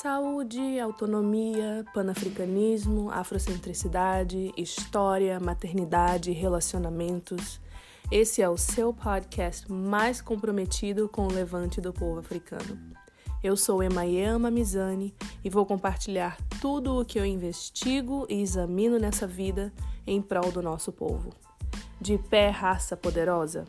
Saúde, autonomia, panafricanismo, afrocentricidade, história, maternidade, relacionamentos. Esse é o seu podcast mais comprometido com o levante do povo africano. Eu sou Emayama Mizani e vou compartilhar tudo o que eu investigo e examino nessa vida em prol do nosso povo. De pé, raça poderosa!